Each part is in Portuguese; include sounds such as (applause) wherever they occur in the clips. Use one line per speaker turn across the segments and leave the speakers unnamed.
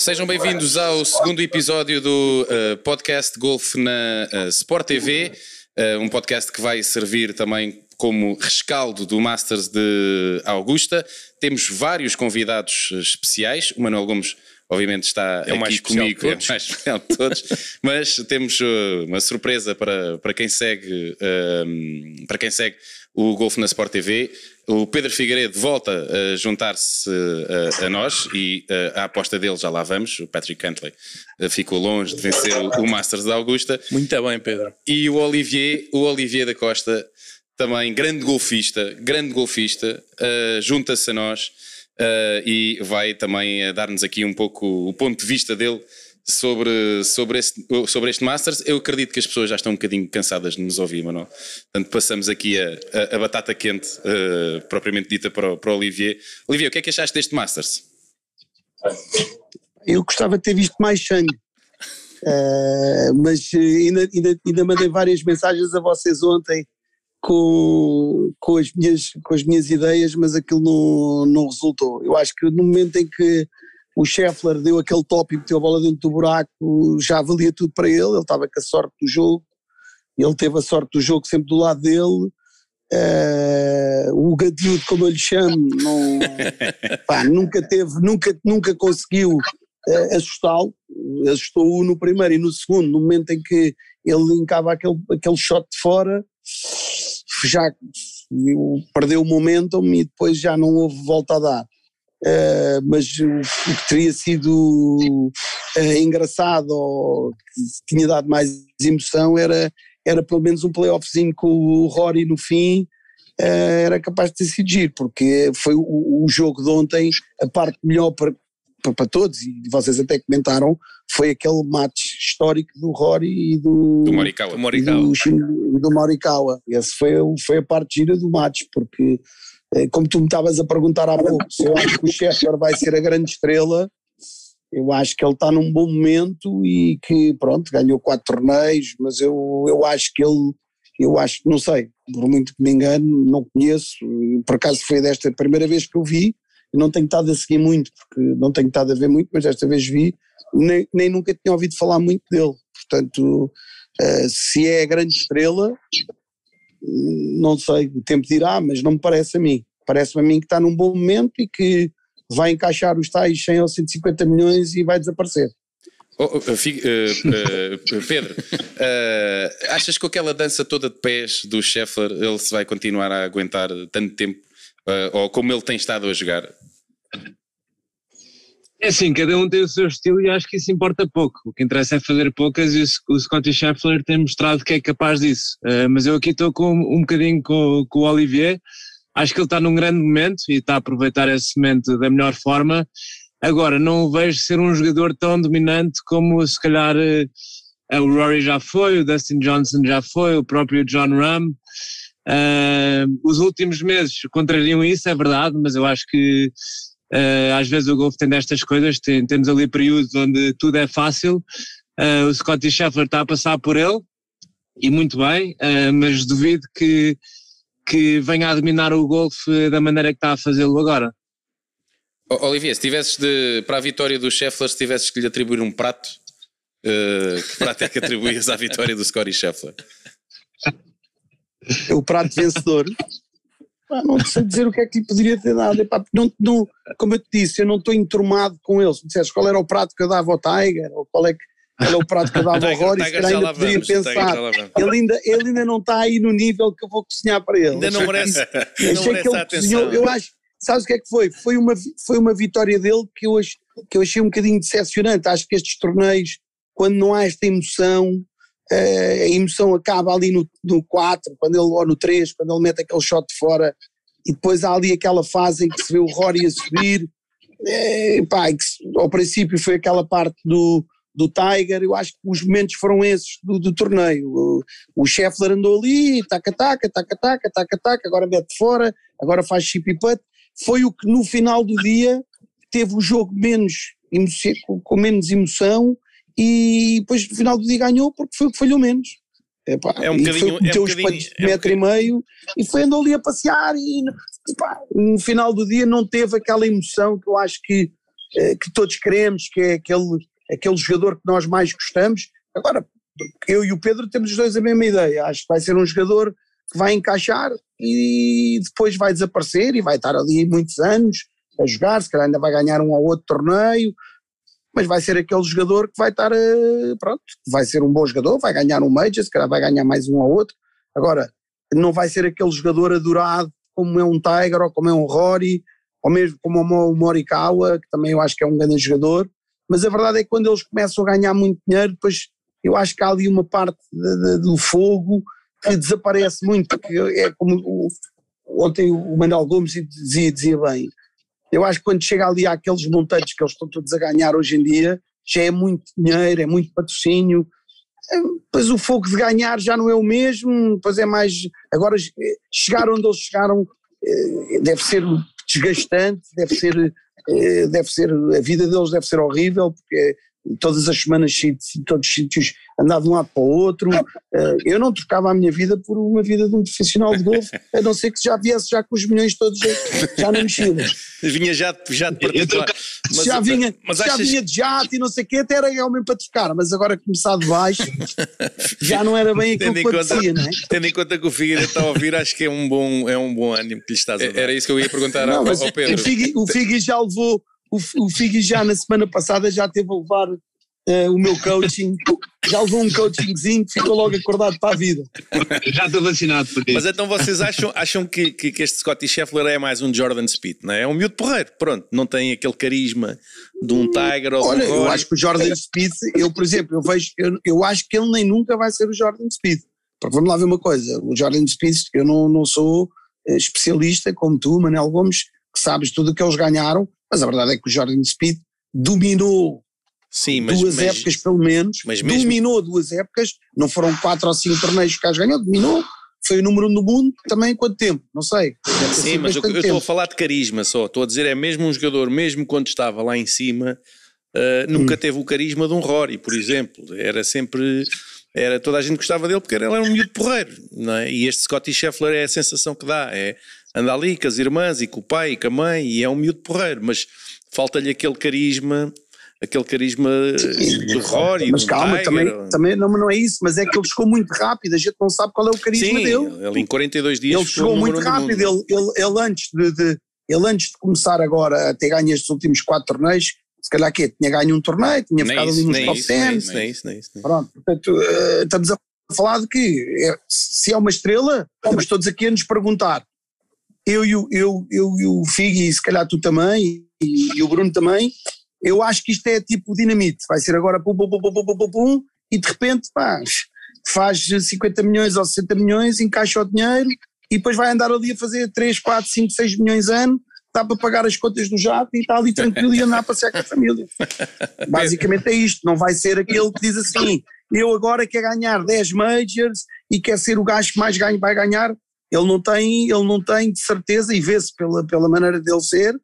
Sejam bem-vindos ao segundo episódio do uh, podcast Golf na uh, Sport TV, uh, um podcast que vai servir também como rescaldo do Masters de Augusta. Temos vários convidados especiais. O Manuel Gomes, obviamente, está
é
aqui comigo, é o mais especial de todos. (laughs) mas temos uma surpresa para, para quem segue, para quem segue o Golf na Sport TV. O Pedro Figueiredo volta a juntar-se a, a, nós e a, a, aposta dele já lá vamos. O Patrick Cantley ficou longe de vencer o, o Masters da Augusta.
Muito bem, Pedro.
E o Olivier, o Olivier da Costa, também grande golfista, grande golfista, uh, junta-se a nós uh, e vai também dar-nos aqui um pouco o ponto de vista dele sobre, sobre, este, sobre este Masters. Eu acredito que as pessoas já estão um bocadinho cansadas de nos ouvir, Manuel. Portanto, passamos aqui a, a, a batata quente, uh, propriamente dita, para o, para o Olivier. Olivier, o que é que achaste deste Masters?
Eu gostava de ter visto mais sangue. Uh, mas ainda, ainda, ainda mandei várias mensagens a vocês ontem com, com, as minhas, com as minhas ideias, mas aquilo não, não resultou. Eu acho que no momento em que o Scheffler deu aquele top e meteu a bola dentro do buraco, já valia tudo para ele, ele estava com a sorte do jogo, ele teve a sorte do jogo sempre do lado dele, uh, o Gadiudo, como eu lhe chamo, não, (laughs) pá, nunca teve, nunca, nunca conseguiu uh, assustá-lo, assustou-o no primeiro e no segundo, no momento em que ele encava aquele, aquele shot de fora, já perdeu o momentum e depois já não houve volta a dar. Uh, mas o, o, que teria sido uh, engraçado ou que tinha dado mais emoção era, era pelo menos um playoffzinho com o Rory no fim, uh, era capaz de ter sido giro, porque foi o, o jogo de ontem, a parte melhor para, para, para, todos, e vocês até comentaram, foi aquele match histórico do Rory e do,
do Morikawa.
E do, do Morikawa. Esse foi, foi a parte gira do match, porque como tu me estavas a perguntar há pouco, se eu acho que o (laughs) Scheffler vai ser a grande estrela, eu acho que ele está num bom momento e que, pronto, ganhou quatro torneios, mas eu, eu acho que ele, eu acho, não sei, por muito que me engano, não conheço, por acaso foi desta primeira vez que eu vi, não tenho estado a seguir muito, porque não tenho estado a ver muito, mas desta vez vi, nem, nem nunca tinha ouvido falar muito dele, portanto, uh, se é a grande estrela, não sei, o tempo dirá, mas não me parece a mim. Parece-me a mim que está num bom momento e que vai encaixar os tais 100 ou 150 milhões e vai desaparecer.
Oh, oh, uh, uh, Pedro, uh, (laughs) achas que com aquela dança toda de pés do Scheffler ele se vai continuar a aguentar tanto tempo? Uh, ou como ele tem estado a jogar?
É assim, cada um tem o seu estilo e acho que isso importa pouco. O que interessa é fazer poucas e o Scottie Scheffler tem mostrado que é capaz disso. Uh, mas eu aqui estou com, um bocadinho com, com o Olivier. Acho que ele está num grande momento e está a aproveitar esse momento da melhor forma. Agora, não o vejo ser um jogador tão dominante como se calhar uh, o Rory já foi, o Dustin Johnson já foi, o próprio John Ram. Uh, os últimos meses contrariam isso, é verdade, mas eu acho que Uh, às vezes o golfe tem destas coisas, tem, temos ali períodos onde tudo é fácil. Uh, o Scottie Scheffler está a passar por ele, e muito bem, uh, mas duvido que, que venha a dominar o golfe da maneira que está a fazê-lo agora.
Olivier, se tivesses de, para a vitória do Scheffler, se tivesses que lhe atribuir um prato, que prato é que atribuías à vitória do Scottie Scheffler? (laughs)
O prato vencedor não sei dizer o que é que lhe poderia ter dado. Epá, não, não, como eu te disse, eu não estou enturmado com ele. Se me disseste qual era o prato que eu dava ao Tiger, ou qual é, que, qual é o prato que eu dava ao (laughs) Rory, se calhar ainda poderia pensar. Ele ainda, ele ainda não está aí no nível que eu vou cozinhar para ele.
Ainda não merece,
achei
não
merece que ele cozinhou, eu acho, sabes o que é que foi? Foi uma, foi uma vitória dele que eu, que eu achei um bocadinho decepcionante. Acho que estes torneios, quando não há esta emoção, a emoção acaba ali no, no 4, quando ele, ou no 3, quando ele mete aquele shot de fora, e depois há ali aquela fase em que se vê o Rory a subir, é, pá, ao princípio foi aquela parte do, do Tiger, eu acho que os momentos foram esses do, do torneio. O, o Scheffler andou ali, taca-taca, taca-taca, taca-taca, agora mete fora, agora faz chip e putt. Foi o que no final do dia teve o jogo menos com menos emoção e depois no final do dia ganhou porque foi o que falhou menos.
Epá, é um bocadinho.
Foi, meteu é um os é um metro e meio e foi andou ali a passear e epá, no final do dia não teve aquela emoção que eu acho que eh, que todos queremos, que é aquele, aquele jogador que nós mais gostamos. Agora, eu e o Pedro temos os dois a mesma ideia. Acho que vai ser um jogador que vai encaixar e depois vai desaparecer e vai estar ali muitos anos a jogar, se calhar ainda vai ganhar um ou outro torneio, mas vai ser aquele jogador que vai estar, eh, pronto, vai ser um bom jogador, vai ganhar um Major, se calhar vai ganhar mais um ou outro. Agora, não vai ser aquele jogador adorado como é um Tiger ou como é um Rory, ou mesmo como o Morikawa, que também eu acho que é um grande jogador, mas a verdade é que quando eles começam a ganhar muito dinheiro, depois eu acho que há ali uma parte de, de, do fogo que desaparece muito, que é como o, ontem o Manuel Gomes dizia, dizia bem, eu acho que quando chega ali àqueles montantes que eles estão todos a ganhar hoje em dia, já é muito dinheiro, é muito patrocínio, depois o fogo de ganhar já não é o mesmo, depois é mais, agora chegar onde eles chegaram eh, deve ser desgastante, deve ser, eh, deve ser, a vida deles deve ser horrível, porque todas as semanas em todos os sítios andar de um lado para o outro. Eh, eu não trocava a minha vida por uma vida de um profissional de golfe, (laughs) a não ser que já viesse já com os milhões todos já na mochila.
Vinha já, já de particular.
Mas, já vinha, mas já achas... vinha de jato e não sei o quê, até era realmente para trocar, mas agora começar de baixo (laughs) já não era bem aquilo que acontecia, não é?
Tendo em conta que o Figueiredo está a ouvir, acho que é um bom, é um bom ânimo que lhe estás a dar. Era isso que eu ia perguntar não, ao, ao Pedro.
O Figui já levou o, o Figui já na semana passada já teve a levar uh, o meu coaching, já levou um coachingzinho que ficou logo acordado para a vida.
Já estou vacinado por isso.
Mas então vocês acham, acham que, que, que, este Scotty Scheffler é mais um Jordan Speed, não é? É um miúdo porreiro, pronto, não tem aquele carisma de um Tiger ou
Olha, eu acho que o Jordan Speed, eu por exemplo, eu vejo, eu, eu acho que ele nem nunca vai ser o Jordan Speed. Porque vamos lá ver uma coisa, o Jordan Speed, eu não, não sou eh, especialista como tu, Manel Gomes, que sabes tudo o que eles ganharam, mas a verdade é que o Jordan Speed dominou Sim, mas, duas mas, épocas pelo menos, mesmo... dominou duas épocas, não foram quatro ou cinco torneios que as ganhou, dominou, foi o número um do mundo também quanto tempo, não sei.
Sim, mas eu, estou a falar de carisma só, estou a dizer é mesmo um jogador, mesmo quando estava lá em cima, uh, nunca hum. teve o carisma de um Rory, por exemplo, era sempre... Era, toda a gente gostava dele porque ele era um miúdo porreiro, não é? E este Scotty Scheffler é a sensação que dá, é anda ali com as irmãs e com o pai e com a mãe e é um miúdo porreiro, mas falta-lhe aquele carisma aquele carisma do Rory.
Mas calma,
Tiger,
também, também não, não é isso, mas é que ele chegou muito rápido, a gente não sabe qual é o carisma
Sim,
dele.
Ele em 42 dias
ele chegou muito rápido, ele, ele, ele, antes de, de, ele antes de começar agora a ter ganho estes últimos quatro torneios, se calhar que tinha ganho um torneio, tinha nem ficado isso, ali nos top 10. Nem isso, nem isso. Pronto, portanto, uh, estamos a falar de que é, se é uma estrela, estamos todos aqui a nos perguntar. Eu e o, eu, eu, eu, o Fig e se calhar tu também, e, e o Bruno também, eu acho que isto é tipo dinamite, vai ser agora pum, pum, pum, pum, pum, pum, pum e de repente pá, faz 50 milhões ou 60 milhões, encaixa o dinheiro e depois vai andar ali a fazer 3, 4, 5, 6 milhões ano, dá para pagar as contas do jato e está ali tranquilo e andar a passear com a família. (laughs) Basicamente é isto, não vai ser aquele que diz assim, eu agora quero ganhar 10 majors e quer ser o gajo que mais ganha, vai ganhar, ele não tem, ele não tem de certeza e vê-se pela, pela maneira dele ser,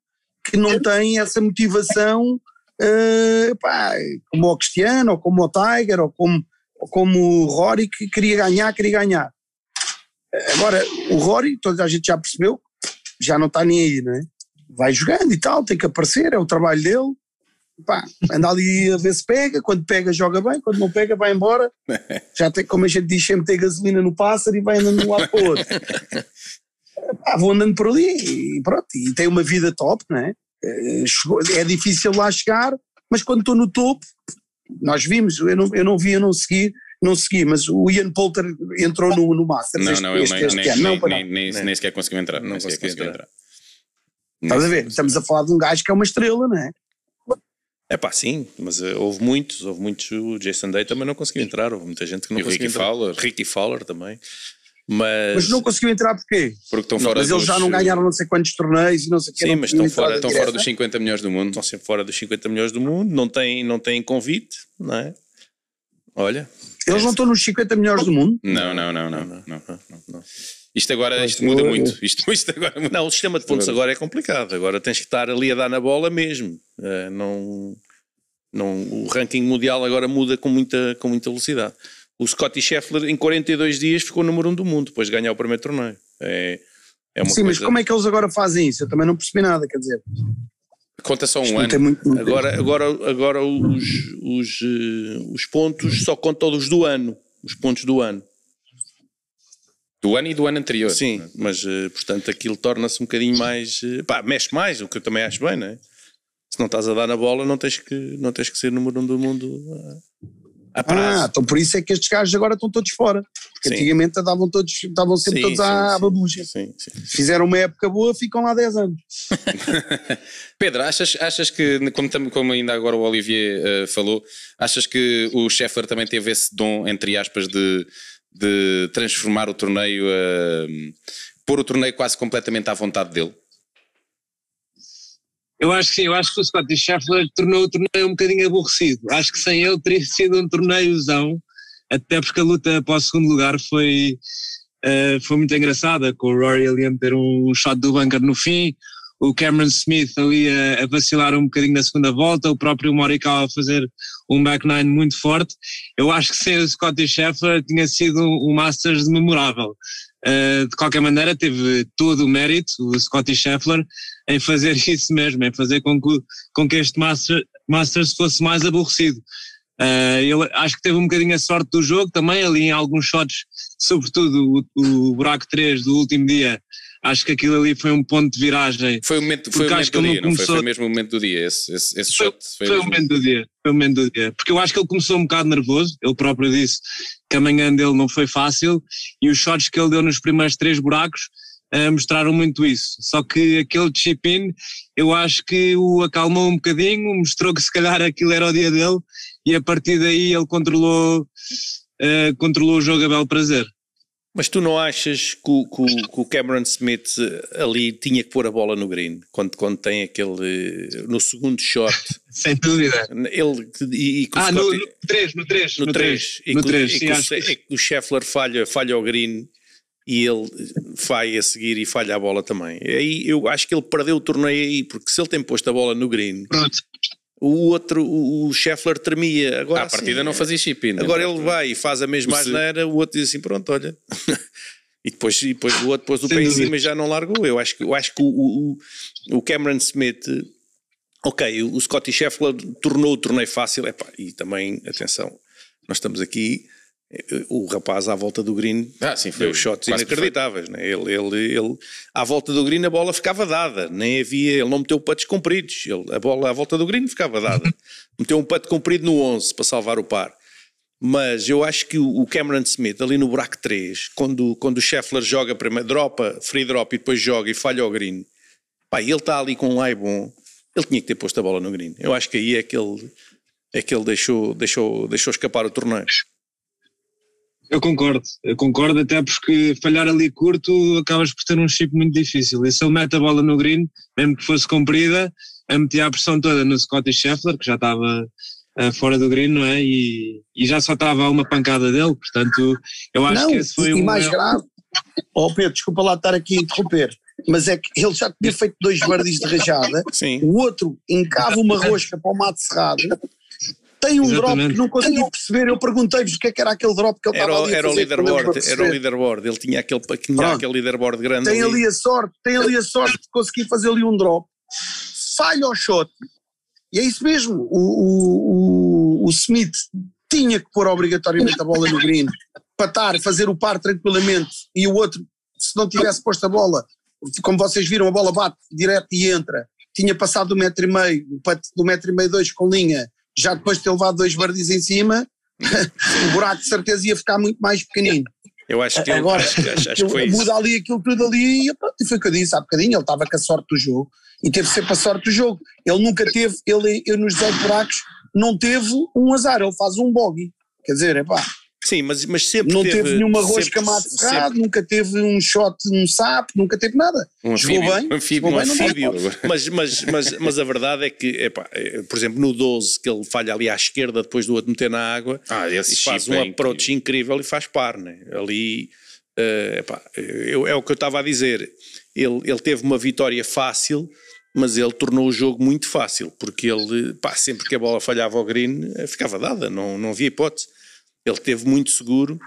que não tem essa motivação uh, pá, como o Cristiano, ou como o Tiger, ou como, ou como o Rory, que queria ganhar, queria ganhar. Agora, o Rory, toda a gente já percebeu, já não está nem aí, não é? Vai jogando e tal, tem que aparecer, é o trabalho dele. Pá, anda ali a ver se pega, quando pega joga bem, quando não pega vai embora. (laughs) Já tem, como a gente diz, sempre tem gasolina no pássaro e vai andando de um lado para o outro. (laughs) Pá, vou andando por ali e pronto, e tem uma vida top, não é? Eh, é difícil lá chegar, mas quando estou no topo, nós vimos, eu não, eu não vi, eu não segui, não segui, mas o Ian Poulter entrou no, no Masters.
Não, este, não, este, este, nem, nem, não, nem, nem, nem, nem sequer conseguiu entrar. Não conseguiu entrar. entrar.
Estás a ver? Estamos a falar de um gajo que é uma estrela, não é?
É pá, sim, mas uh, houve muitos, houve muitos. O Jason Day também não conseguiu entrar, houve muita gente que não e conseguiu Ricky entrar. Fowler. Ricky Fowler também. Mas,
mas não conseguiu entrar porquê?
Porque estão fora
Mas
dos...
eles já não ganharam não sei quantos torneios e não sei o
Sim, mas estão fora, estão fora dos 50 milhões do mundo. Estão sempre fora dos 50 milhões do mundo, não têm, não têm convite, não é? Olha.
Eles é não estão nos 50 milhões do mundo?
Não, não, não, não. não, não, não, não. Isto agora isto muda muito. Isto, (laughs) isto agora muda. Não, o sistema de pontos agora é complicado. Agora tens que estar ali a dar na bola mesmo. Uh, não, não, o ranking mundial agora muda com muita, com muita velocidade o Scotty Scheffler em 42 dias ficou número um do mundo depois de ganhar o primeiro torneio. É,
é uma Sim, coisa... mas como é que eles agora fazem isso? Eu também não percebi nada, quer dizer.
Conta só um
Não
ano.
tem muito-
Agora, agora, agora os, os, eh, os pontos só contam os do ano. Os pontos do ano.
Do ano e do ano anterior.
Sim, mas eh, portanto aquilo torna-se um bocadinho mais. eh, pá, mexe mais, o que eu também acho bem, não é? Se não estás a dar na bola, não tens que, não tens que ser número um do mundo.
Ah, então por isso é que estes gajos agora estão todos fora. Porque
Sim.
antigamente estavam, todos, estavam sempre
Sim,
todos
sim,
à
sim.
Fizeram uma época boa, ficam lá 10 anos. (laughs)
Pedro, achas, achas que, como, como ainda agora o Olivier eh, falou, achas que o Scheffler também teve esse dom, entre aspas, de, de transformar o torneio, eh, pôr o torneio quase completamente à vontade dele?
Eu acho que sim, eu acho que o Scottie Scheffler tornou o torneio um bocadinho aborrecido. Acho que sem ele teria sido um torneiozão, até porque a luta para o segundo lugar foi, eh, foi muito engraçada, com o Rory ali a meter um shot do bunker no fim, o Cameron Smith ali a, a vacilar um bocadinho na segunda volta, o próprio Morikawa a fazer um back nine muito forte. Eu acho que sem o Scottie Scheffler tinha sido um Masters memorável. Uh, de qualquer maneira, teve todo o mérito, o Scottie Scheffler, em fazer (laughs) isso mesmo, em fazer com que, com que este Master, Masters fosse mais aborrecido. Uh, ele acho que teve um bocadinho a sorte do jogo também, ali em alguns shots, sobretudo o, o buraco 3 do último dia. Acho que aquilo ali foi um ponto de viragem.
Foi o momento, foi o momento do dia,
não
não foi? Foi
começou-
mesmo o momento do dia. Esse, esse, esse
Foi-
shot foi,
Foi o momento do dia, foi o momento do dia. Porque eu acho que ele começou um bocado nervoso, ele próprio disse que a manhã dele não foi fácil e os shots que ele deu nos primeiros três buracos mostraram muito isso. Só que aquele chip-in, eu acho que o acalmou um bocadinho, mostrou que se calhar aquilo era o dia dele e a partir daí ele controlou, eh, controlou o jogo a belo prazer.
Mas tu não achas que o, que o- Cameron Smith eh, ali tinha que pôr a bola no green? Quando, quando tem aquele. no segundo shot. (laughs)
Sem dúvida.
Ele. E, e
Ah, no
Scottie-
3, no 3,
no
no
3.
3.
E,
No 3,
e
sim,
é que o Scheffler falha, falha o green e ele vai a seguir e falha a bola também. Aí eu acho que ele perdeu o torneio aí, porque se ele tem posto a bola no green,
Pronto.
o outro, o, o Scheffler tremia. Agora,
À partida
sim,
não fazia chip.
Agora ele vai e faz a mesma asneira, o outro diz assim: pronto, olha. (laughs) e, depois, e depois o outro pôs o pé em cima e já não largou. Eu acho que, eu acho que o, o, o Cameron Smith, ok, o Scottie Scheffler tornou o torneio fácil, epá, e também, atenção, nós estamos aqui. O rapaz à volta do green
Ah, sim, foi
deu shots inacreditáveis. Né? Ele, ele, ele, à volta do green a bola ficava dada, nem havia, ele não meteu putts compridos, ele, a bola à volta do green ficava dada. (laughs) meteu um putt comprido no 11 para salvar o par. Mas eu acho que o o Cameron Smith, ali no buraco 3, quando, quando o Scheffler joga primeiro, dropa, free drop e depois joga e falha o green, pá, ele está ali com um lie bom, ele tinha que ter posto a bola no green. Eu acho que aí é que ele, é que ele deixou, deixou, deixou escapar o torneio.
Eu concordo, eu concordo, até porque falhar ali curto acabas por ter um chip muito difícil. E se ele mete a bola no green, mesmo que fosse comprida, a metia a pressão toda no Scottie Scheffler, que já estava eh, fora do green, não é? E, e já só estava a uma pancada dele, portanto, eu acho
não,
que esse foi
e
um.
mais grave. Oh Pedro, desculpa lá estar aqui a interromper, mas é que ele já tinha feito dois birdies de rajada,
Sim.
o outro encava uma rosca para o mato cerrado, tem um drop
Exatamente.
que não consegui perceber, eu perguntei-vos o que é que era aquele drop que ele
Era,
estava
o-
ali a
era o leaderboard, era o leaderboard. Ele tinha aquele, tinha
Pronto.
aquele leaderboard grande.
tem
ali.
ali a sorte, tem ali a sorte de conseguir fazer ali um drop, falha o shot, e é isso mesmo, o, o, o, o Smith tinha que pôr obrigatoriamente a bola no green, patar, fazer o par tranquilamente, e o outro, se não tivesse posto a bola, como vocês viram, a bola bate direto e entra, tinha passado do metro e meio, do metro e meio dois com linha, já depois de ter levado dois birdies em cima, (laughs) o buraco de certeza ia ficar muito mais pequenino.
Eu acho que,
Agora,
acho, que- acho, acho que foi
Aquilo-
isso.
muda ali aquilo tudo ali e, pronto, e foi o que eu disse há bocadinho, ele estava com a sorte do jogo e teve sempre a sorte do jogo. Ele nunca teve, ele, ele nos 18 buracos não teve um azar, ele faz um bogey. Quer dizer, epá,
Sim, mas, mas sempre
não
teve,
teve, nenhuma
sempre-
rosca mato
sempre-
cerrado, nunca teve um shot, um sapo, nunca teve nada.
Um
Jogou
anfíbio,
bem,
um anfíbio,
jogou
um anfíbio. (laughs)
Mas, mas, mas, mas a verdade é que, epá, eh, por exemplo, no 12, que ele falha ali à esquerda depois do outro meter na água,
Ah, esse
e faz um
é
approach incrível e faz par, né? Ali, eh, epá, eu- é o que eu estava a dizer. Ele, ele teve uma vitória fácil, mas ele tornou o jogo muito fácil, porque ele, pá, sempre que a bola falhava ao green, eh, ficava dada, não, não havia hipótese. Ele teve muito seguro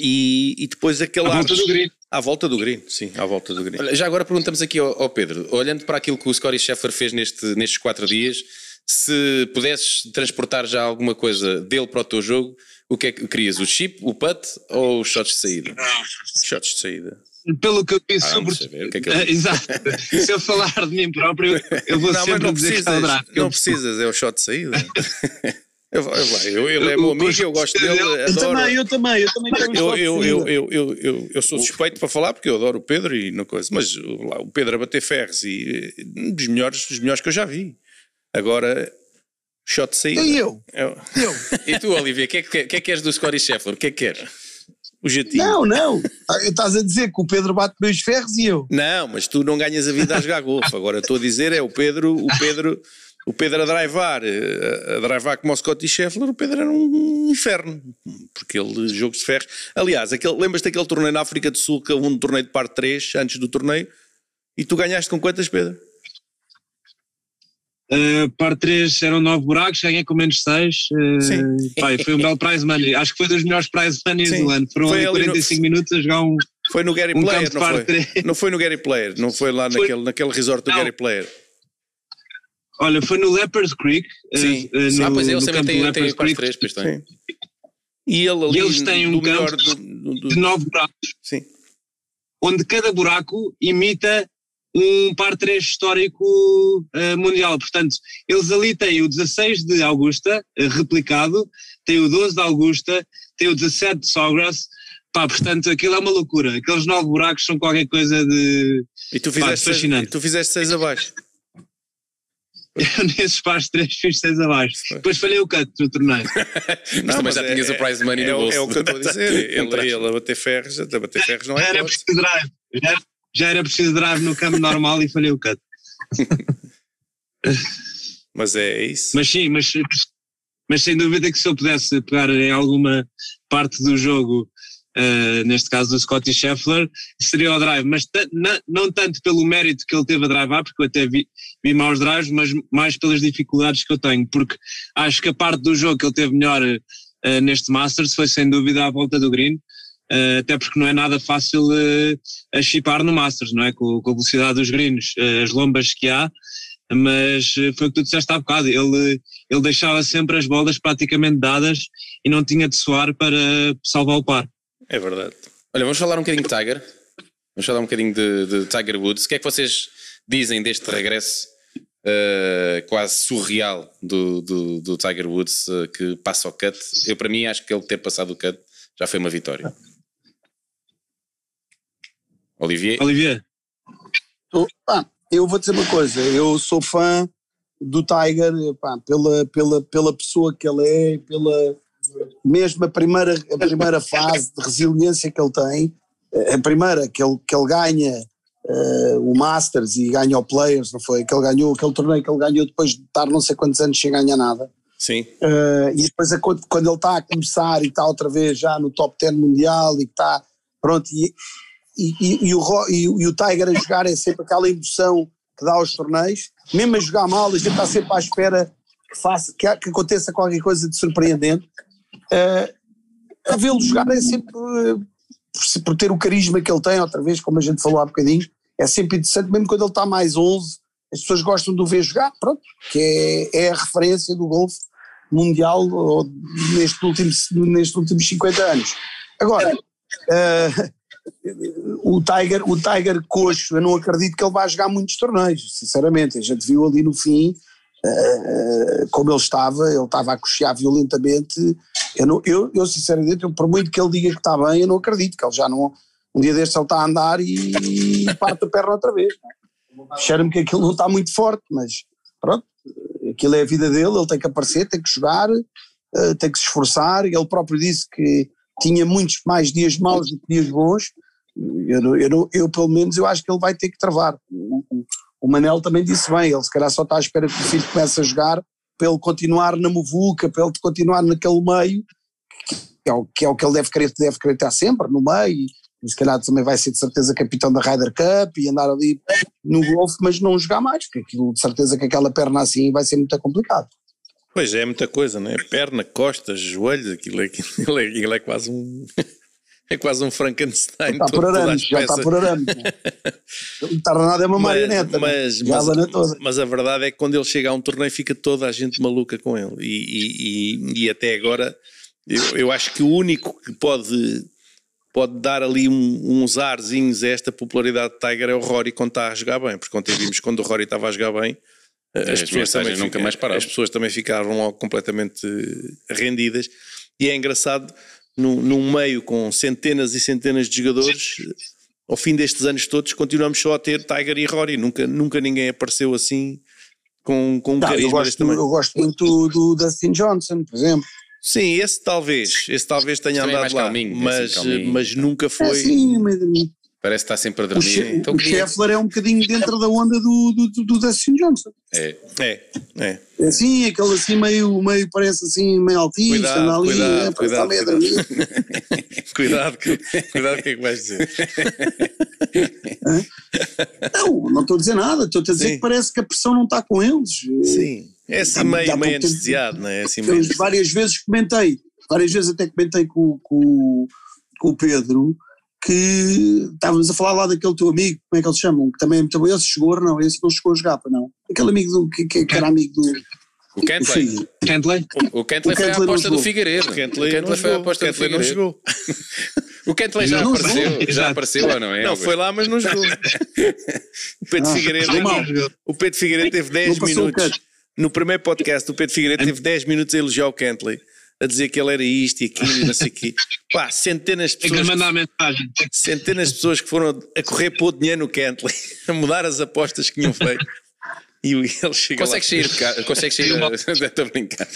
e, e depois aquele
À
ar,
volta do green.
À volta do green, sim, à volta do green.
Olha, já agora perguntamos aqui ao, ao Pedro, olhando para aquilo que o Scottie Scheffler fez neste, nestes quatro dias, se pudesses transportar já alguma coisa dele para o teu jogo, o que é que querias? O chip, o putt ou os shots de saída?
Shots de saída.
Pelo que eu penso
Ah,
sobre.
vamos saber o que é que
Ah, (laughs) Exato. Se eu falar de mim próprio, eu vou
Não,
sempre
não
dizer que está
precisas,
o draft.
não
Eu-
precisas, é o shot de saída. (laughs) Eu, eu, eu, ele é meu amigo, eu gosto dele,
Eu
adoro.
também, eu também, eu também quero
Eu, eu, eu, eu, eu, eu, eu sou suspeito para falar porque eu adoro o Pedro e não coisa, mas o- lá, o Pedro a bater ferros e eh, um dos melhores, dos melhores que eu já vi. Agora, shot de saída.
E eu?
É o-
Eu? (laughs)
E tu, Olivia, o que, é que, que é que queres do Scottie Scheffler? O que é que queres?
o jatinho.
Não, não. Ah, Estás a dizer que o Pedro bate meus ferros e eu.
Não, mas tu não ganhas a vida a jogar golfe. Agora estou a dizer é o Pedro, o Pedro, o Pedro a drivar, eh, a drivar como o Scottie Scheffler, o Pedro era um inferno, porque ele jogos de ferros. Aliás, aquele, lembras-te daquele torneio na África do Sul, que houve um torneio de parte 3 antes do torneio, e tu ganhaste com quantas, Pedro?
Uh, par 3 eram 9 buracos, ganhei com menos 6.
Sim.
foi um belo prize money. Acho que foi dos melhores prize money
Sim.
do ano. Foram
Foi
ali
ali no-
45 minutos a jogar um.
Foi no Gary
Um
Player, não
par
foi?
três.
Não foi no Gary Player, não foi lá
Foi-
naquele, naquele resort do
Não.
Gary Player.
Olha, foi no Leopard's Creek. uh,
Sim.
uh, no,
ah, pois é, eles também têm, têm três, pois tem.
E ele ali,
E eles têm um campo
do- do- do-
de 9 buracos,
Sim.
onde cada buraco imita um par 3 histórico uh, mundial. Portanto, eles ali têm o 16 de Augusta, uh, replicado, têm o 12 de Augusta, têm o 17 de Sawgrass. Pá, portanto, aquilo é uma loucura. Aqueles nove buracos são qualquer coisa de.
E tu
Pá,
fizeste, seis,
fascinante.
e tu fizeste seis abaixo.
Eu (laughs) nesses pares 3 fiz 6 abaixo. Depois falhei o cut no torneio. (laughs)
Mas
Não,
também
mas
já
é-
tinhas o prize money
é,
no
o-
bolso.
é o que eu estou a dizer. (laughs) Ele, ele a bater ferros, a bater ferros não
Já
é
era
hipótese.
preciso drive. Já era, já era preciso drive no campo normal e falhei o cut.
Mas é, é isso.
Mas sim, mas, mas sem dúvida que se eu pudesse pegar em alguma parte do jogo, eh, neste caso do Scottie Scheffler, seria o drive, mas não tanto pelo mérito que ele teve a drivar, porque eu até vi, vi maus drives, mas mais pelas dificuldades que eu tenho, porque acho que a parte do jogo que ele teve melhor eh, neste Masters foi sem dúvida à volta do green, eh, até porque não é nada fácil a chipar no Masters, não é? Com, com a velocidade dos greens, as lombas que há, mas foi o que tu disseste há bocado, ele, ele deixava sempre as bolas praticamente dadas e não tinha de suar para salvar o par.
É verdade.
Olha, vamos falar um bocadinho de Tiger. Vamos falar um bocadinho de, de Tiger Woods. O que é que vocês dizem deste regresso eh, quase surreal do, do, do Tiger Woods eh, que passa o cut? Eu, para mim, acho que ele ter passado o cut já foi uma vitória. Olivier?
Olivier,
Tô- pá, eu vou dizer uma coisa, eu sou fã do Tiger pá, pela, pela, pela pessoa que ele é, pela mesmo a primeira, a primeira fase de resiliência que ele tem, a primeira que ele, que ele ganha eh, o Masters e ganha o Players, não foi? Que ele ganhou, aquele torneio que ele ganhou depois de estar não sei quantos anos sem ganhar nada.
Sim.
Uh, e depois a- quando ele está a começar e está outra vez já no top 10 mundial e que está pronto e, e, e- e o, e o- Tiger a jogar é sempre aquela emoção que dá aos torneios, mesmo a jogar mal a gente está sempre à espera que, faça, que, que aconteça qualquer coisa de surpreendente Uh, a vê-lo jogar é sempre uh, por, ter o carisma que ele tem, outra vez como a gente falou há bocadinho, é sempre interessante mesmo quando ele está mais 11 as pessoas gostam de o ver jogar, pronto, que é, é a referência do golfe mundial ou neste último, nestes últimos 50 anos. Agora, eh, o Tiger, o Tiger coxo, eu não acredito que ele vá jogar muitos torneios, sinceramente. A gente viu ali no fim eh, como ele estava, ele estava a coxear violentamente. Eu, não, eu, eu sinceramente, eu, por muito que ele diga que está bem, eu não acredito que ele já não. Um dia destes ele está a andar e, parte a perna outra vez. Cheira-me que aquilo não está muito forte, mas pronto, aquilo é a vida dele, ele tem que aparecer, tem que jogar, eh, tem que se esforçar. Ele próprio disse que tinha muitos mais dias maus do que dias bons. Eu, eu, não- eu, pelo menos, eu acho que ele vai ter que travar. O- Manel também disse bem, ele se calhar só está à espera que o filho comece a jogar para ele continuar na muvuca, para ele continuar naquele meio, que é o que, é o que ele deve querer, deve querer estar sempre, no meio, e se calhar também vai ser de certeza capitão da Ryder Cup e andar ali no golfe, mas não jogar mais, porque aquilo de certeza que aquela perna assim vai ser muito complicado.
Pois é, muita coisa, não é? Perna, costas, joelhos, aquilo é, (laughs) aquilo é, aquilo é quase um. (laughs) É quase um Frankenstein.
Está (laughs) por arames, já está por arames. (laughs) Não tarda nada, é uma marioneta.
Mas,
né?
Mas,
a
mas a verdade é que quando ele chega a um torneio fica toda a gente maluca com ele. E, e, e- e até agora eu, eu acho que o único que pode, pode dar ali um- uns arzinhos a esta popularidade de Tiger é o Rory quando está a jogar bem. Porque ontem vimos quando o Rory estava a jogar bem.
As
As pessoas,
mensagens
também
nunca
ficam-
mais
as pessoas também ficaram logo completamente rendidas. E é engraçado, num, num meio com centenas e centenas de jogadores, ao fim destes anos todos, continuamos só a ter Tiger e Rory. Nunca, nunca ninguém apareceu assim com, com um
Não, eu,
carisma deste
gosto, eu gosto muito do Dustin Johnson, por exemplo.
Sim, esse talvez, esse talvez tenha
Também é
andado lá, mas, mas nunca
É
foi.
assim, mas
Parece que está sempre a
o,
dormir.
She-
Então,
o Scheffler é um bocadinho dentro da onda do, do, do, do Dustin Johnson.
É.
É, é.
É assim, aquele assim meio, meio parece assim, meio autista,
Cuidado,
anda ali,
cuidado,
é, parece
cuidado,
estar meio a dormir. (laughs)
Cuidado, que, cuidado, o que é que vais dizer?
Não, não estou a dizer nada, estou a dizer
Sim.
que parece que a pressão não está com eles.
Sim, é assim meio, meio anestesiado, não é? Assim meio
várias vezes comentei, várias vezes até comentei com, com, com o Pedro que estávamos a falar lá daquele teu amigo, como é que eles chamam? Que também é muito bom. Esse chegou, não, esse não chegou a jogar, para não. Aquele amigo do, que, que, era amigo do.
O Kentley.
Sim.
Kentley?
O Kentley
O
foi a
não
aposta do. Figueiredo.
O Kentley, não
foi a aposta do
Kentley não
Figueiredo.
jogou. (laughs)
O Kentley já
Não
apareceu.
jogou.
Já apareceu ou não é?
Não, foi lá, mas não jogou. (laughs) O Pedro
Ah,
Figueiredo, o Pedro Figueiredo teve 10
Não passou o
minutos. No primeiro podcast, o Pedro Figueiredo teve 10 minutos a elogiar o Kentley, a dizer que ele era isto e aquilo e não sei o quê. (laughs) Pá, centenas de
Tem que
pessoas.
mandar mensagem.
Centenas de pessoas que foram a correr pôr dinheiro no Kentley, (laughs) a mudar as apostas que tinham feito. E ele chega
Consegue
lá.
sair cá? Consegue sair? Estou a brincar.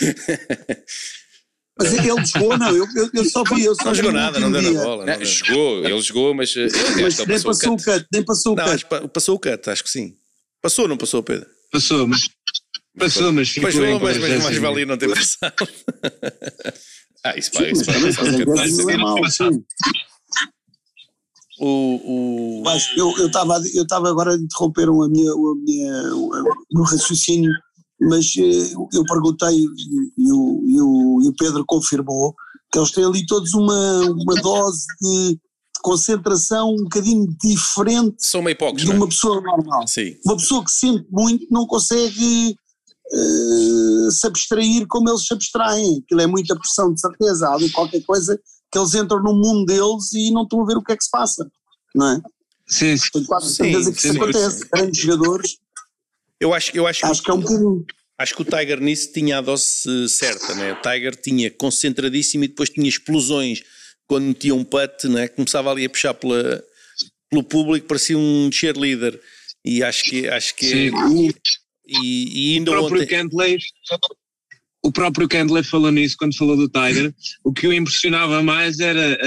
Mas ele jogou, não, eu, eu, eu só vi. Eu só
Não
vi
jogou nada, não deu na bola. não
Não,
deu.
jogou, ele jogou, mas eh,
Mas nem
passou o cut.
cut, nem passou o
Não,
cut.
pa- passou o cut, acho que sim. Passou ou não passou, Pedro?
Passou, mas. Passou, mas ficou.
Pois foi, mas, mas mais valia não ter passado. (laughs)
Ah, isso vai, isso vai
é.
O, o...
Mas eu eu estava eu estava agora a interromper a minha, a minha, o meu raciocínio, mas eh, eu perguntei e o, e o, e o Pedro confirmou que eles têm ali todos uma, uma dose de, de concentração um bocadinho diferente
São meio poucos,
de
não é?
uma pessoa normal.
Sim.
Uma pessoa que sente muito não consegue eh, se abstrair como eles se abstraem. Aquilo é muita pressão, de certeza. Há ali qualquer coisa que eles entram no mundo deles e não estão a ver o que é que se passa, não é?
Sim, sim.
Tenho quase
Sim,
certeza que isso
sim,
acontece. Grandes jogadores,
Eu acho, eu acho,
acho que é um bocadinho.
acho que o Tiger nisso tinha a dose certa, né? O Tiger tinha concentradíssimo e depois tinha explosões quando metia um putt, né? Começava ali a puxar pela, pelo público, parecia um cheerleader. E acho que, acho que E, e
O
ainda
próprio
ontem.
Kendley, o próprio falou nisso quando falou do Tiger. O que o impressionava mais era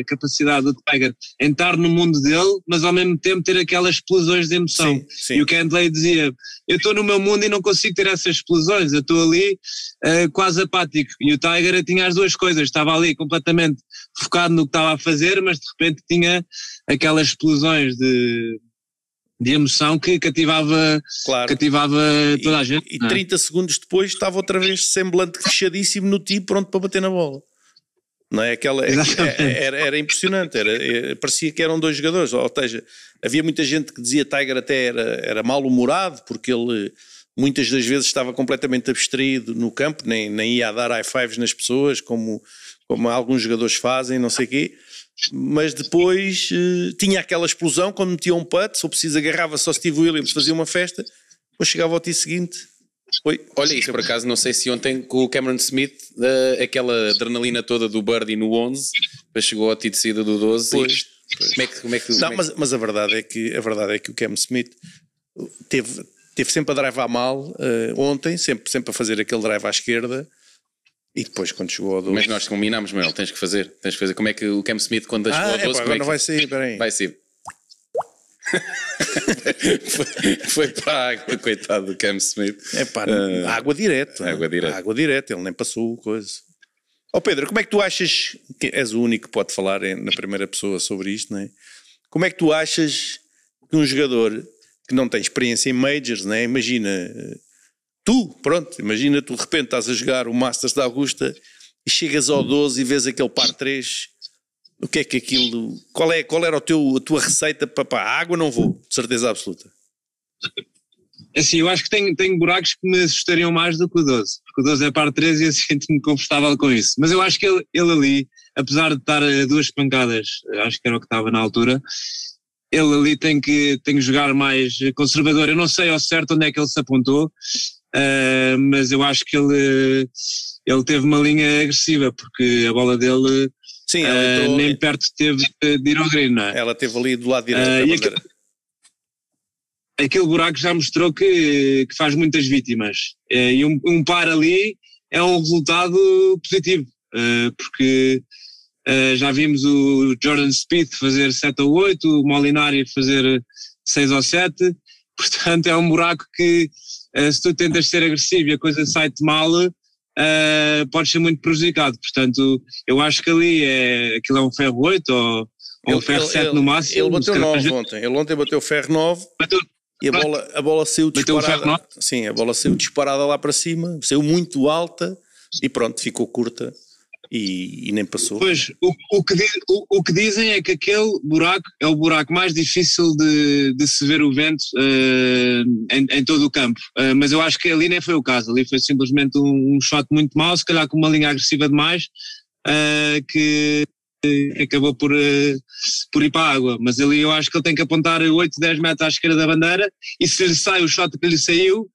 a capacidade do Tiger estar no mundo dele, mas ao mesmo tempo ter aquelas explosões de emoção.
Sim, sim.
E o Kendley dizia: Eu estou no meu mundo e não consigo ter essas explosões, eu estou ali eh, quase apático. E o Tiger tinha as duas coisas, estava ali completamente focado no que estava a fazer, mas de repente tinha aquelas explosões de, de emoção que cativava,
Claro.
cativava toda a gente.
E
não é?
30 segundos depois estava outra vez semblante fechadíssimo no tiro, pronto para bater na bola. Não é? Aquela,
Exatamente.
era, era impressionante, era, parecia que eram dois jogadores. Ou seja, havia muita gente que dizia Tiger até era, era mal-humorado, porque ele muitas das vezes estava completamente abstraído no campo, nem, nem ia a dar high fives nas pessoas, como, como alguns jogadores fazem, não sei o quê. Mas depois eh, tinha aquela explosão quando metia um putt, se eu preciso agarrava só Steve Williams, fazia uma festa, depois chegava ao dia seguinte. Oi,
Olha, isso por acaso, não sei se ontem com o Cameron Smith, eh, aquela adrenalina toda do Birdie no 11, depois chegou ao tiro de saída do 12. e-
Pois,
Como é que. Como é que
Não,
é que-
mas, mas a verdade é que a verdade é que o Cam Smith teve, teve sempre a drivar mal eh, ontem, sempre, sempre a fazer aquele drive à esquerda e depois quando chegou ao 12.
Mas nós combinámos, Manuel, tens que fazer. Tens que fazer. Como é que o Cam Smith, quando chegou
ah,
ao
é,
12,
pá, agora
é que
não vai sair, peraí.
vai ser? (laughs) foi, foi para a água, coitado do Cam Smith.
É pá,
Eh,
água direta.
água direta.
Água direta, ele nem passou coisa. Ó Pedro, como é que tu achas, que és o único que pode falar na primeira pessoa sobre isto, não é? Como é que tu achas que um jogador que não tem experiência em majors, não é? Imagina, tu, pronto, imagina tu de repente estás a jogar o Masters da Augusta e chegas ao 12 e vês aquele par 3 O que é que aquilo. Qual, é, qual era o teu, a tua receita para, para a água? Não vou, de certeza absoluta.
Assim, eu acho que tenho, tenho buracos que me assustariam mais do que o 12, porque o 12 é par 13 e eu (laughs) sinto-me confortável com isso. Mas eu acho que ele, ele ali, apesar de estar a duas pancadas, acho que era o que estava na altura, ele ali tem que, tem que jogar mais conservador. Eu não sei ao certo onde é que ele se apontou, uh, mas eu acho que ele, ele teve uma linha agressiva, porque a bola dele
Sim,
uh, entrou, nem perto teve de ir ao green, não é?
Ela teve ali do lado direito uh,
aquele buraco já mostrou que, que faz muitas vítimas. Eh, e um, um, par ali é um resultado positivo, porque já vimos o Jordan Speed fazer 7 ou 8, o Molinari fazer 6 ou 7, portanto é um buraco que se tu tentas ser agressivo e a coisa sai-te mal, uh, podes ser muito prejudicado. Portanto, eu acho que ali é, aquilo é um ferro 8 ou, ou um ferro ele, 7
ele,
no máximo.
Ele bateu 9 ontem, ele ontem bateu ferro 9. Bateu, e a bola, a bola saiu disparada. Sim, a bola saiu disparada lá para cima, saiu muito alta e pronto, ficou curta e, e nem passou.
Pois, o, o, que, o, o, que dizem é que aquele buraco é o buraco mais difícil de, de se ver o vento uh, em, em, todo o campo. Uh, mas eu acho que ali nem foi o caso, ali foi simplesmente um, um shot muito mau, se calhar com uma linha agressiva demais, uh, que acabou por, por ir para a água. Mas ali eu acho que ele tem que apontar 8, 10 metros à esquerda da bandeira e se lhe sai o shot que lhe saiu,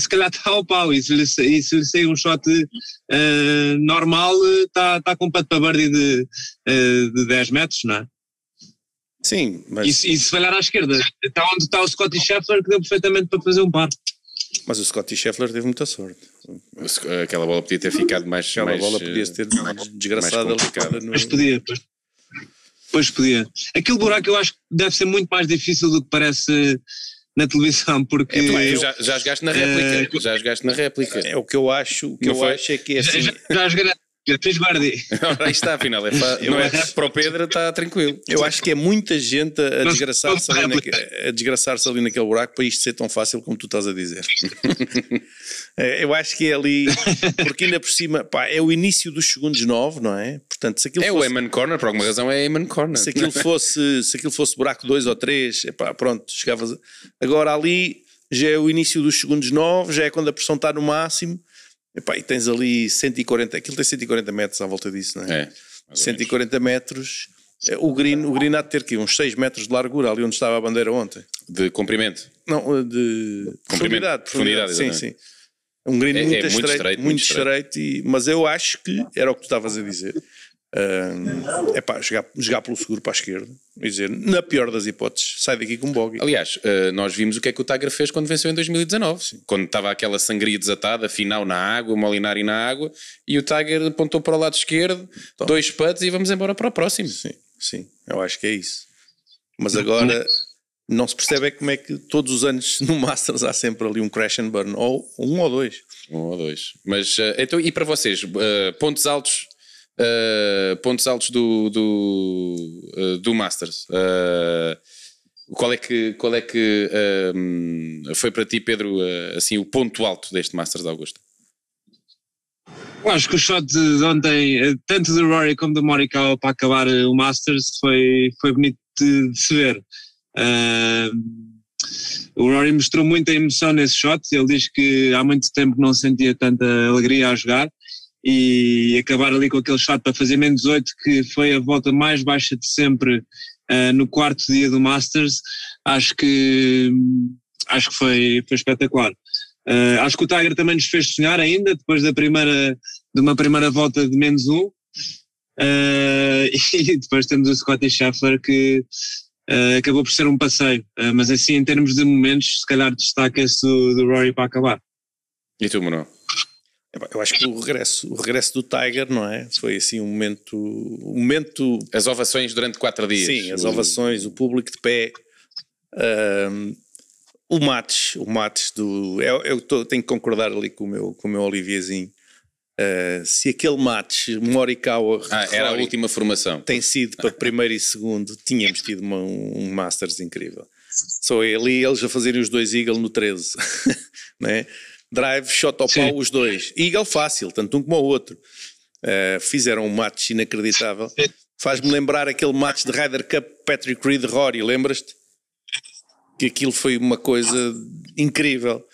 se calhar está ao pau. E se lhe, e se lhe sai um shot uh, normal, está, está com pato para birdie de, uh, de 10 metros, não é?
Sim,
mas... E, e se falhar à esquerda, está onde está o Scotty Scheffler que deu perfeitamente para fazer um par.
Mas o Scotty Scheffler teve muita sorte.
Aquela bola podia ter ficado mais.
Aquela
mais,
bola podia ter desgraçada
ali. Mas podia, pois, pois podia. Aquele buraco eu acho que deve ser muito mais difícil do que parece na televisão, porque.
É, já, já jogaste na réplica. Uh, já jogaste na réplica.
É o que eu acho. O que eu foi? acho é que é assim.
Já, já joguei na eu fiz guardi.
Aí está, afinal. É para, (laughs) não é, para o Pedro, está tranquilo.
Eu acho que é muita gente a desgraçar-se ali, naque, desgraçar ali naquele buraco para isto ser tão fácil como tu estás a dizer. (laughs) É, eu acho que é ali, porque ainda por cima, pá, é o início dos segundos nove, não é?
Portanto, se aquilo é fosse, o Eman Corner, por alguma razão é Eman Corner.
Se aquilo (laughs) fosse, se aquilo fosse buraco 2 ou 3, pronto, chegavas. Agora ali já é o início dos segundos nove, já é quando a pressão está no máximo Epá, e tens ali 140, aquilo tem 140 metros à volta disso, não é? é 140 metros. É, o green, o green há de ter aqui uns 6 metros de largura, ali onde estava a bandeira ontem.
De comprimento?
Não, eh, de profundidade.
Profundidade,
sim, sim. Um green é, muito, é estreito, muito estreito, muito estreito, estreito e, mas eu acho que era o que tu estavas a dizer. Uh, é pá, jogar, jogar pelo seguro para a esquerda e dizer, na pior das hipóteses, sai daqui com um bogey.
Aliás, uh, nós vimos o que é que o Tiger fez quando venceu em 2019. Sim. Quando estava aquela sangria desatada, final na água, Molinari na água, e o Tiger apontou para o lado esquerdo, então, dois putts e vamos embora para o próximo.
Sim, sim, eu acho que é isso. Mas agora não se percebe é como é que todos os anos no Masters há sempre ali um crash and burn, ou um ou dois.
Um ou dois. Mas uh, então, e para vocês, pontos altos Uh, pontos altos do, do, uh, do Masters. Uh, qual é que, qual é que foi para ti, Pedro, assim, o ponto alto deste Masters de Augusto?
Acho que o shot de ontem, tanto do Rory como do Morikawa para acabar o Masters, foi, foi bonito de, de se ver. o Rory mostrou muita emoção nesse shot. Ele diz que há muito tempo não sentia tanta alegria a jogar e acabar ali com aquele shot para fazer menos 8, que foi a volta mais baixa de sempre uh, no quarto dia do Masters, acho que, acho que foi, foi espetacular. Uh, acho que o Tiger também nos fez sonhar ainda, depois da primeira, de uma primeira volta de menos 1. Uh, (laughs) e depois temos o Scotty Scheffler que uh, acabou por ser um passeio, mas assim em termos de momentos, se calhar destaca-se do, do Rory para acabar.
E tu, Manuel?
Eu acho que o regresso, o regresso do Tiger, não é? Foi assim um momento, um momento.
As ovações durante quatro dias.
Sim, as ovações, o público de pé. Um, o match, o match do. Eu, eu tô, tenho que concordar ali com o meu, com o meu Olivierzinho. Uh, se aquele match Morikawa
ah, era a última formação
tem sido para primeiro e segundo, tínhamos tido uma, um Masters incrível. Só ali eles a fazerem os dois Eagle no 13, (laughs) né? Drive, shot ao pau, os dois. Eagle fácil, tanto um como o outro. Uh, fizeram um match inacreditável. Faz-me lembrar aquele match de Ryder Cup Patrick Reed Rory, lembras-te? Que aquilo foi uma coisa incrível.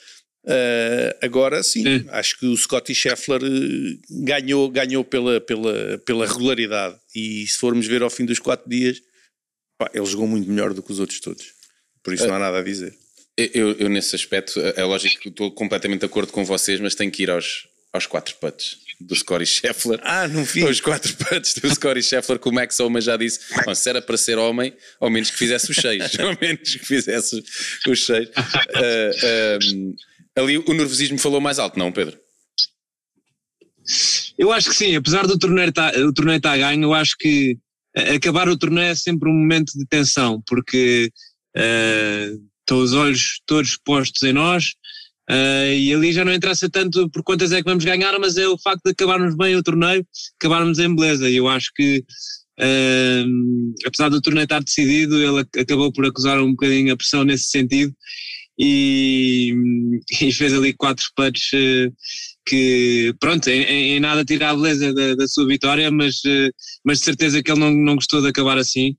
Uh, agora sim, sim, acho que o Scotty Scheffler eh, ganhou, ganhou pela, pela, pela regularidade. E se formos ver ao fim dos quatro dias, pá, ele jogou muito melhor do que os outros todos. Por isso não há nada a dizer.
Eu, eu nesse aspecto, é lógico que estou completamente de acordo com vocês, mas tenho que ir aos, aos quatro putts do Scotty Scheffler.
Ah, não vi.
Os quatro putts do Scotty Scheffler, que o Max Oman já disse, bom, se era para ser homem, ao menos que fizesse os seis. (laughs) ao menos que fizesse os seis. Uh, um, ali o nervosismo falou mais alto, não, Pedro?
Eu acho que sim, apesar do torneio tá, o torneio estar tá a ganho, eu acho que acabar o torneio é sempre um momento de tensão, porque uh, estão os olhos todos postos em nós, uh, e ali já não interessa tanto por quantas é que vamos ganhar, mas é o facto de acabarmos bem o torneio, acabarmos em beleza, e eu acho que uh, apesar do torneio estar decidido, ele acabou por acusar um bocadinho a pressão nesse sentido, e, (laughs) e fez ali quatro putts uh, que, pronto, em, em, nada tira a beleza da, da sua vitória, mas, mas de certeza que ele não, não gostou de acabar assim.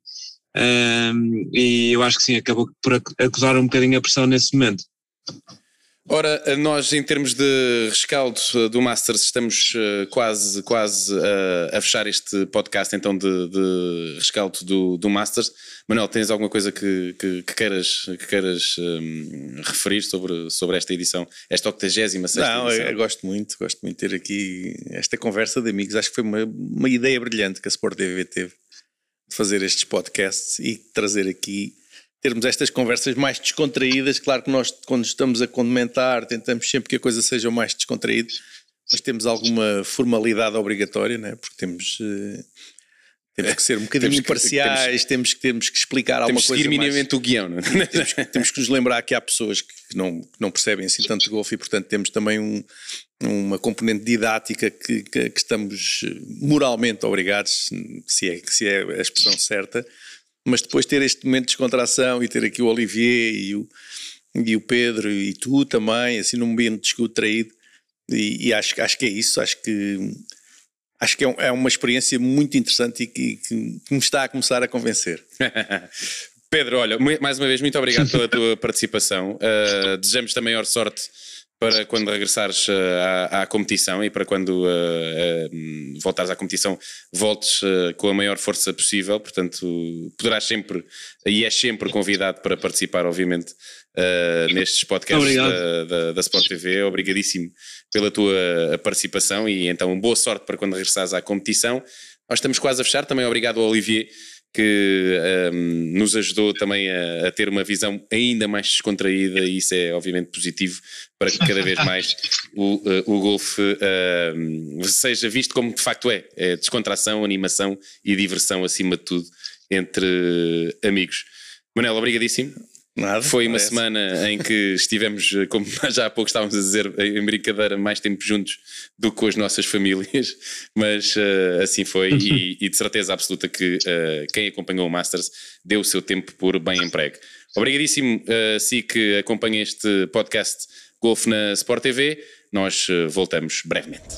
Um, e eu acho que sim, acabou por acusar um bocadinho a pressão nesse momento.
Ora, nós em termos de rescaldo eh, do Masters estamos eh, quase, quase a, a fechar este podcast então de, de rescaldo do, do, Masters. Manuel, tens alguma coisa que, que, que queiras, que queiras um, referir sobre, sobre esta edição, esta 86 Não, edição?
eu gosto muito, gosto muito de ter aqui esta conversa de amigos. Acho que foi uma, uma ideia brilhante que a Sport TV teve fazer estes podcasts e trazer aqui termos estas conversas mais descontraídas. Claro que nós, quando estamos a comentar, tentamos sempre que a coisa seja o mais descontraída, mas temos alguma formalidade obrigatória, né? porque temos. Uh, temos que ser um bocadinho temos imparciais, que, temos, temos, que, temos que explicar alguma coisa.
Temos que seguir minimamente
o
guião, não
é? (laughs) temos, temos, que nos lembrar que há pessoas que não, que não percebem assim tanto de golfe e, portanto, temos também um, uma componente didática que, que, que, estamos moralmente obrigados, se é, se é a expressão certa, mas depois ter este momento de descontração e ter aqui o Olivier e o, e o Pedro e tu também, assim num ambiente descontraído, e, e acho, acho que é isso, acho que acho que é, um, é uma experiência muito interessante e que, que, me está a começar a convencer. (laughs)
Pedro, olha, mais uma vez, muito obrigado pela tua participação. Uh, desejamos a maior sorte para quando regressares uh, à, à, competição e para quando uh, uh, voltares à competição voltes com a maior força possível, portanto poderás sempre e és sempre convidado para participar obviamente nestes podcasts da, da, da, Sport TV, obrigadíssimo pela tua participação e então boa sorte para quando regressares à competição, nós estamos quase a fechar, também obrigado ao Olivier que um, nos ajudou também a, a, ter uma visão ainda mais descontraída e isso é obviamente positivo para que cada vez mais o, uh, o golfe uh, seja visto como de facto é, é descontração, animação e diversão acima de tudo entre amigos. Manel, obrigadíssimo.
Nada,
Foi uma parece. semana em que estivemos, como (laughs) já há pouco estávamos a dizer, em brincadeira, mais tempo juntos do que com as nossas famílias, mas uh, assim foi e, e, de certeza absoluta que uh, quem acompanhou o Masters deu o seu tempo por bem emprego. Obrigadíssimo uh, si que acompanha este podcast Golf na Sport TV. Nós voltamos brevemente.